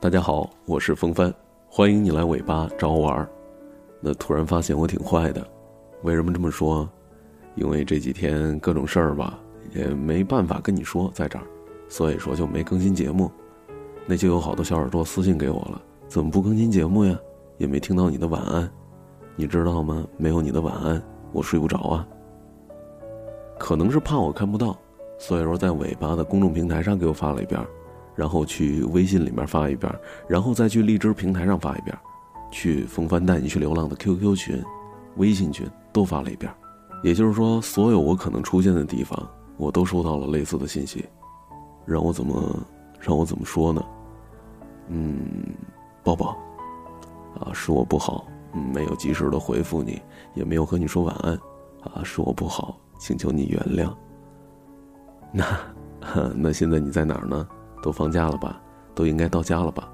大家好，我是风帆，欢迎你来尾巴找我玩儿。那突然发现我挺坏的，为什么这么说？因为这几天各种事儿吧，也没办法跟你说在这儿，所以说就没更新节目。那就有好多小耳朵私信给我了，怎么不更新节目呀？也没听到你的晚安，你知道吗？没有你的晚安，我睡不着啊。可能是怕我看不到，所以说在尾巴的公众平台上给我发了一遍，然后去微信里面发一遍，然后再去荔枝平台上发一遍，去风帆带你去流浪的 QQ 群、微信群都发了一遍。也就是说，所有我可能出现的地方，我都收到了类似的信息，让我怎么让我怎么说呢？嗯，抱抱。啊，是我不好，没有及时的回复你，也没有和你说晚安，啊，是我不好，请求你原谅。那，那现在你在哪儿呢？都放假了吧？都应该到家了吧？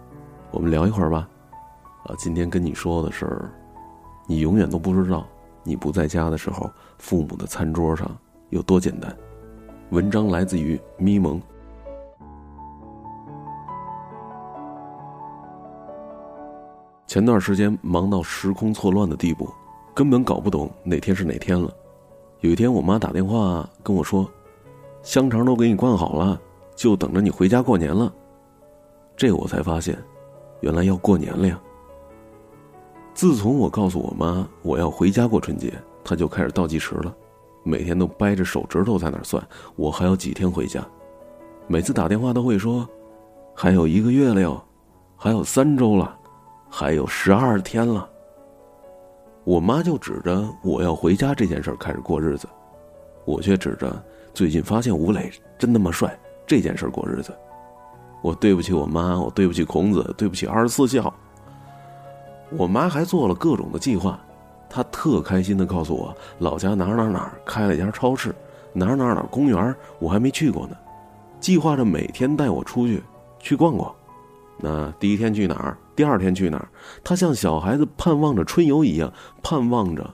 我们聊一会儿吧。啊，今天跟你说的是，你永远都不知道，你不在家的时候，父母的餐桌上有多简单。文章来自于咪蒙。前段时间忙到时空错乱的地步，根本搞不懂哪天是哪天了。有一天，我妈打电话跟我说：“香肠都给你灌好了，就等着你回家过年了。”这我才发现，原来要过年了呀。自从我告诉我妈我要回家过春节，她就开始倒计时了，每天都掰着手指头在那算，我还有几天回家。每次打电话都会说：“还有一个月了哟，还有三周了。”还有十二天了，我妈就指着我要回家这件事开始过日子，我却指着最近发现吴磊真他妈帅这件事过日子。我对不起我妈，我对不起孔子，对不起二十四孝。我妈还做了各种的计划，她特开心的告诉我，老家哪哪哪开了一家超市，哪哪哪公园我还没去过呢，计划着每天带我出去去逛逛。那第一天去哪儿？第二天去哪儿？她像小孩子盼望着春游一样，盼望着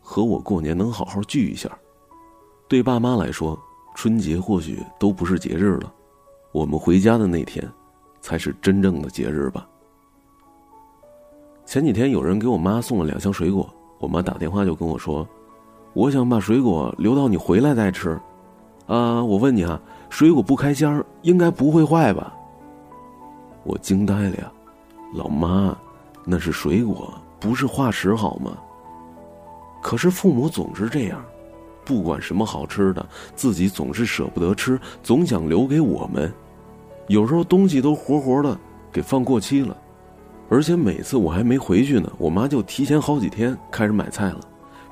和我过年能好好聚一下。对爸妈来说，春节或许都不是节日了，我们回家的那天，才是真正的节日吧。前几天有人给我妈送了两箱水果，我妈打电话就跟我说：“我想把水果留到你回来再吃。”啊，我问你啊，水果不开箱应该不会坏吧？我惊呆了呀，老妈，那是水果，不是化石好吗？可是父母总是这样，不管什么好吃的，自己总是舍不得吃，总想留给我们。有时候东西都活活的给放过期了，而且每次我还没回去呢，我妈就提前好几天开始买菜了，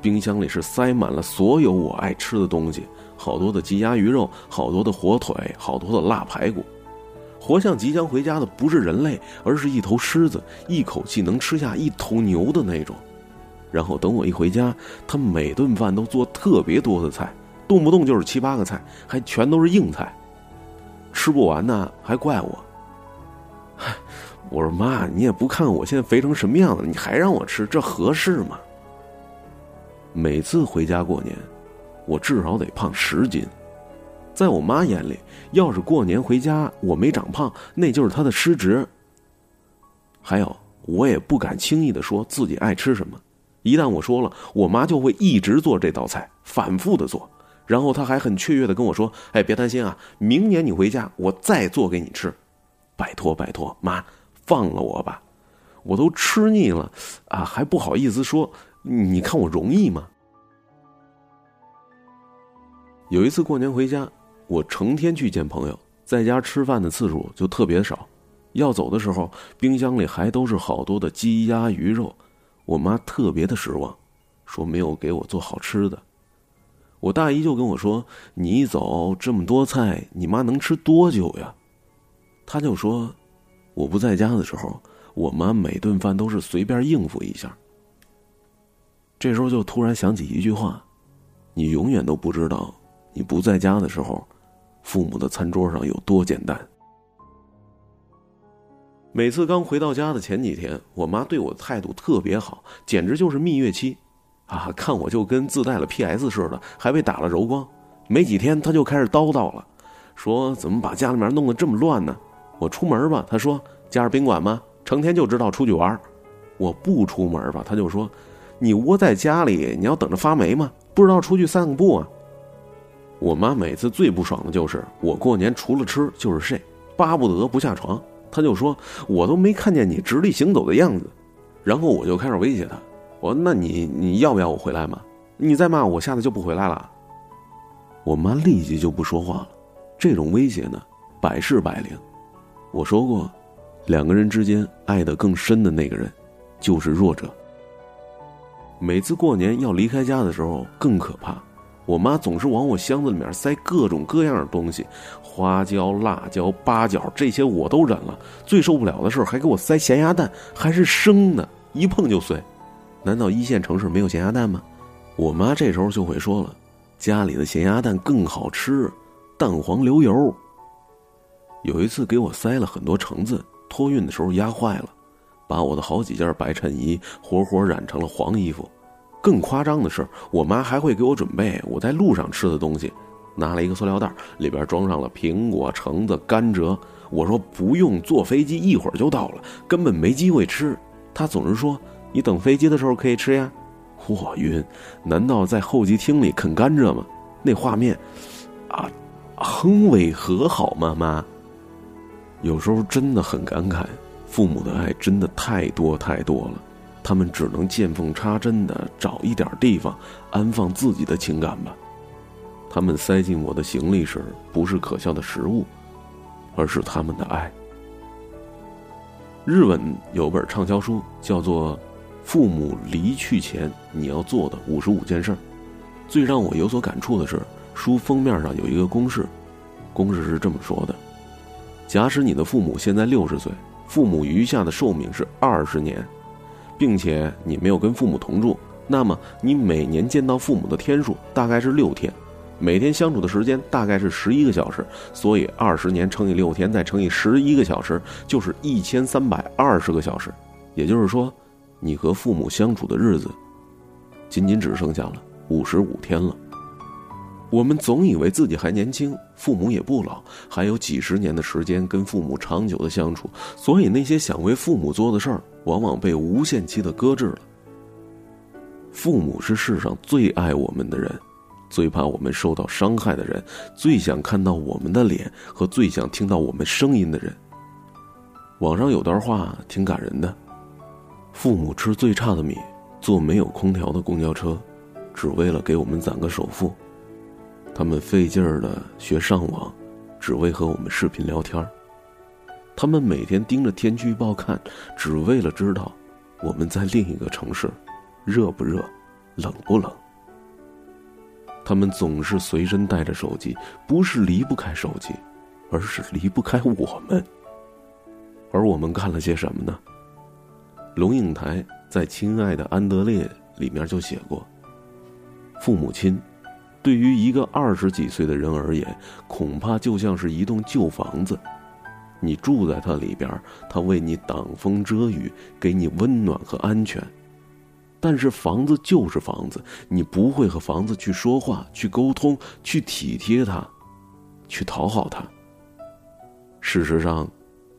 冰箱里是塞满了所有我爱吃的东西，好多的鸡鸭鱼肉，好多的火腿，好多的腊排骨。活像即将回家的不是人类，而是一头狮子，一口气能吃下一头牛的那种。然后等我一回家，他每顿饭都做特别多的菜，动不动就是七八个菜，还全都是硬菜。吃不完呢，还怪我。我说妈，你也不看我现在肥成什么样子，你还让我吃，这合适吗？每次回家过年，我至少得胖十斤。在我妈眼里，要是过年回家我没长胖，那就是她的失职。还有，我也不敢轻易的说自己爱吃什么，一旦我说了，我妈就会一直做这道菜，反复的做，然后她还很雀跃的跟我说：“哎，别担心啊，明年你回家我再做给你吃，拜托拜托，妈放了我吧，我都吃腻了啊，还不好意思说，你看我容易吗？”有一次过年回家。我成天去见朋友，在家吃饭的次数就特别少。要走的时候，冰箱里还都是好多的鸡鸭鱼肉。我妈特别的失望，说没有给我做好吃的。我大姨就跟我说：“你一走这么多菜，你妈能吃多久呀？”她就说：“我不在家的时候，我妈每顿饭都是随便应付一下。”这时候就突然想起一句话：“你永远都不知道，你不在家的时候。”父母的餐桌上有多简单？每次刚回到家的前几天，我妈对我的态度特别好，简直就是蜜月期，啊，看我就跟自带了 PS 似的，还被打了柔光。没几天，她就开始叨叨了，说怎么把家里面弄得这么乱呢？我出门吧，她说家是宾馆吗？成天就知道出去玩我不出门吧，她就说：“你窝在家里，你要等着发霉吗？不知道出去散个步啊？”我妈每次最不爽的就是我过年除了吃就是睡，巴不得不下床。他就说：“我都没看见你直立行走的样子。”然后我就开始威胁他：“我说，那你你要不要我回来嘛？你再骂我，下次就不回来了。”我妈立即就不说话了。这种威胁呢，百试百灵。我说过，两个人之间爱得更深的那个人，就是弱者。每次过年要离开家的时候更可怕，我妈总是往我箱子里面塞各种各样的东西，花椒、辣椒、八角这些我都忍了。最受不了的是还给我塞咸鸭蛋，还是生的，一碰就碎。难道一线城市没有咸鸭蛋吗？我妈这时候就会说了。家里的咸鸭蛋更好吃，蛋黄流油。有一次给我塞了很多橙子，托运的时候压坏了，把我的好几件白衬衣活活染成了黄衣服。更夸张的是，我妈还会给我准备我在路上吃的东西，拿了一个塑料袋，里边装上了苹果、橙子、甘蔗。我说不用，坐飞机一会儿就到了，根本没机会吃。她总是说你等飞机的时候可以吃呀。我晕，难道在候机厅里啃甘蔗吗？那画面，啊，很违和，好吗，妈？有时候真的很感慨，父母的爱真的太多太多了，他们只能见缝插针的找一点地方安放自己的情感吧。他们塞进我的行李时，不是可笑的食物，而是他们的爱。日本有本畅销书，叫做。父母离去前你要做的五十五件事，最让我有所感触的是，书封面上有一个公式，公式是这么说的：假使你的父母现在六十岁，父母余下的寿命是二十年，并且你没有跟父母同住，那么你每年见到父母的天数大概是六天，每天相处的时间大概是十一个小时，所以二十年乘以六天再乘以十一个小时，就是一千三百二十个小时，也就是说。你和父母相处的日子，仅仅只剩下了五十五天了。我们总以为自己还年轻，父母也不老，还有几十年的时间跟父母长久的相处，所以那些想为父母做的事儿，往往被无限期的搁置了。父母是世上最爱我们的人，最怕我们受到伤害的人，最想看到我们的脸和最想听到我们声音的人。网上有段话挺感人的。父母吃最差的米，坐没有空调的公交车，只为了给我们攒个首付；他们费劲儿的学上网，只为和我们视频聊天他们每天盯着天气预报看，只为了知道我们在另一个城市，热不热，冷不冷。他们总是随身带着手机，不是离不开手机，而是离不开我们。而我们干了些什么呢？龙应台在《亲爱的安德烈》里面就写过：“父母亲，对于一个二十几岁的人而言，恐怕就像是一栋旧房子。你住在它里边，它为你挡风遮雨，给你温暖和安全。但是房子就是房子，你不会和房子去说话、去沟通、去体贴它、去讨好它。事实上。”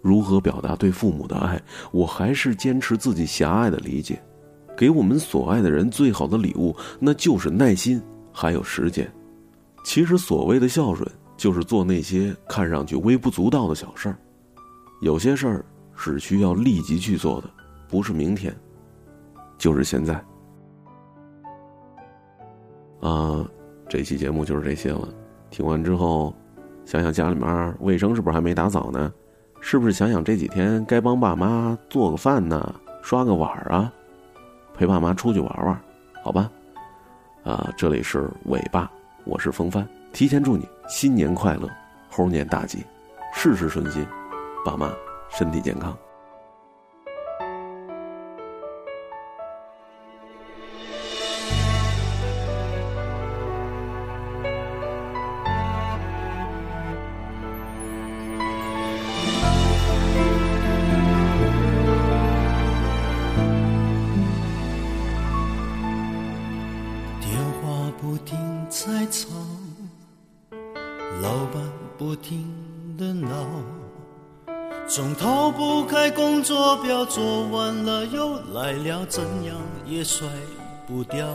如何表达对父母的爱？我还是坚持自己狭隘的理解。给我们所爱的人最好的礼物，那就是耐心，还有时间。其实所谓的孝顺，就是做那些看上去微不足道的小事儿。有些事儿是需要立即去做的，不是明天，就是现在。啊，这期节目就是这些了。听完之后，想想家里面卫生是不是还没打扫呢？是不是想想这几天该帮爸妈做个饭呢，刷个碗啊，陪爸妈出去玩玩，好吧？啊，这里是尾巴，我是风帆，提前祝你新年快乐，猴年大吉，事事顺心，爸妈身体健康。在吵老板不停的闹，总逃不开工作表，做完了又来了，怎样也甩不掉。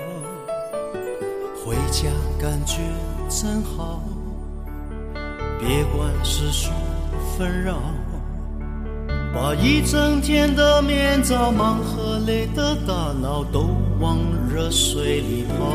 回家感觉真好，别管世俗纷扰，把一整天的面罩、忙和累的大脑都往热水里泡，